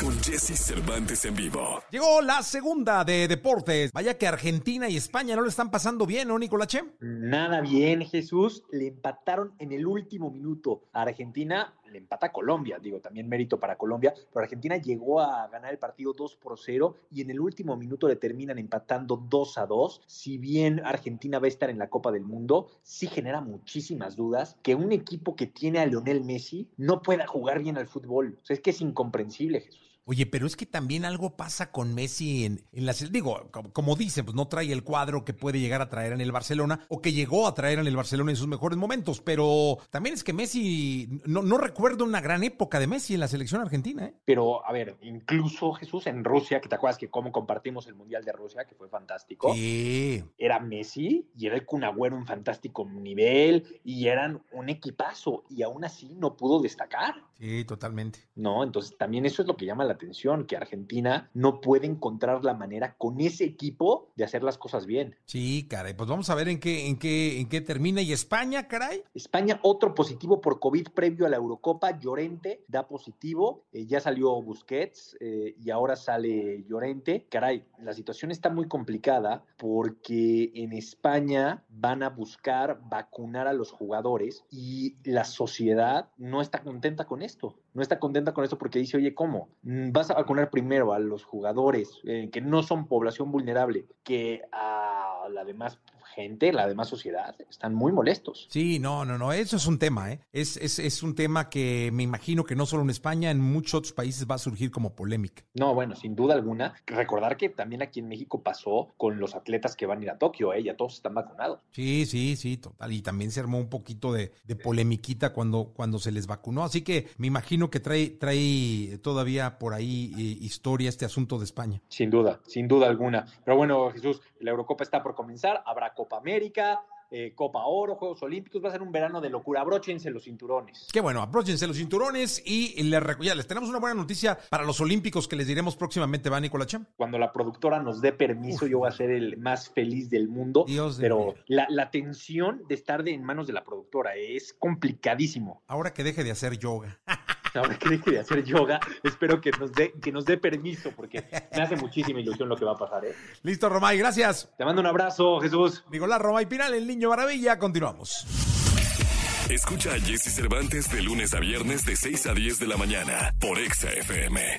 con Jesse Cervantes en vivo. Llegó la segunda de deportes. Vaya que Argentina y España no le están pasando bien, ¿no, Nicolache? Nada bien, Jesús. Le empataron en el último minuto a Argentina. Le empata a Colombia, digo, también mérito para Colombia. Pero Argentina llegó a ganar el partido 2 por 0 y en el último minuto le terminan empatando 2 a 2. Si bien Argentina va a estar en la Copa del Mundo, sí genera muchísimas dudas que un equipo que tiene a Lionel Messi no pueda jugar bien al fútbol. O sea, es que es incomprensible, Jesús. Oye, pero es que también algo pasa con Messi en, en la... Digo, como, como, dicen, pues no trae el cuadro que puede llegar a traer en el Barcelona o que llegó a traer en el Barcelona en sus mejores momentos, pero también es que Messi, no, no recuerdo una gran época de Messi en la selección argentina. ¿eh? Pero, a ver, incluso Jesús en Rusia, que te acuerdas que cómo compartimos el Mundial de Rusia, que fue fantástico. Sí. Era Messi y era el Kun Agüero en fantástico nivel y eran un equipazo y aún así no pudo destacar. Sí, totalmente. No, entonces también eso es lo que llama la atención, que Argentina no puede encontrar la manera con ese equipo de hacer las cosas bien. Sí, caray, pues vamos a ver en qué, en qué, en qué termina. ¿Y España, caray? España, otro positivo por COVID previo a la Eurocopa, Llorente da positivo, eh, ya salió Busquets eh, y ahora sale Llorente. Caray, la situación está muy complicada porque en España van a buscar vacunar a los jugadores y la sociedad no está contenta con esto. No está contenta con esto porque dice, oye, ¿cómo? Vas a vacunar primero a los jugadores eh, que no son población vulnerable que a la demás gente, la demás sociedad, están muy molestos. Sí, no, no, no, eso es un tema, ¿eh? Es, es, es un tema que me imagino que no solo en España, en muchos otros países va a surgir como polémica. No, bueno, sin duda alguna. Recordar que también aquí en México pasó con los atletas que van a ir a Tokio, ¿eh? Ya todos están vacunados. Sí, sí, sí, total. Y también se armó un poquito de, de polemiquita cuando, cuando se les vacunó. Así que me imagino que trae, trae todavía por ahí eh, historia este asunto de España. Sin duda, sin duda alguna. Pero bueno, Jesús, la Eurocopa está por comenzar, habrá Copa América, eh, Copa Oro, Juegos Olímpicos, va a ser un verano de locura. Abróchense los cinturones. Qué bueno, abróchense los cinturones y les, ya les tenemos una buena noticia para los Olímpicos que les diremos próximamente, ¿va, Nicolache? Cuando la productora nos dé permiso, Uf. yo voy a ser el más feliz del mundo. Dios pero la, la, tensión de estar de, en manos de la productora es complicadísimo. Ahora que deje de hacer yoga. ahora que deje de hacer yoga, espero que nos dé que nos dé permiso, porque me hace muchísima ilusión lo que va a pasar. ¿eh? Listo, Romay, gracias. Te mando un abrazo, Jesús. Nicolás Romay Pinal, el niño maravilla. Continuamos. Escucha a Jesse Cervantes de lunes a viernes de 6 a 10 de la mañana por Exa FM.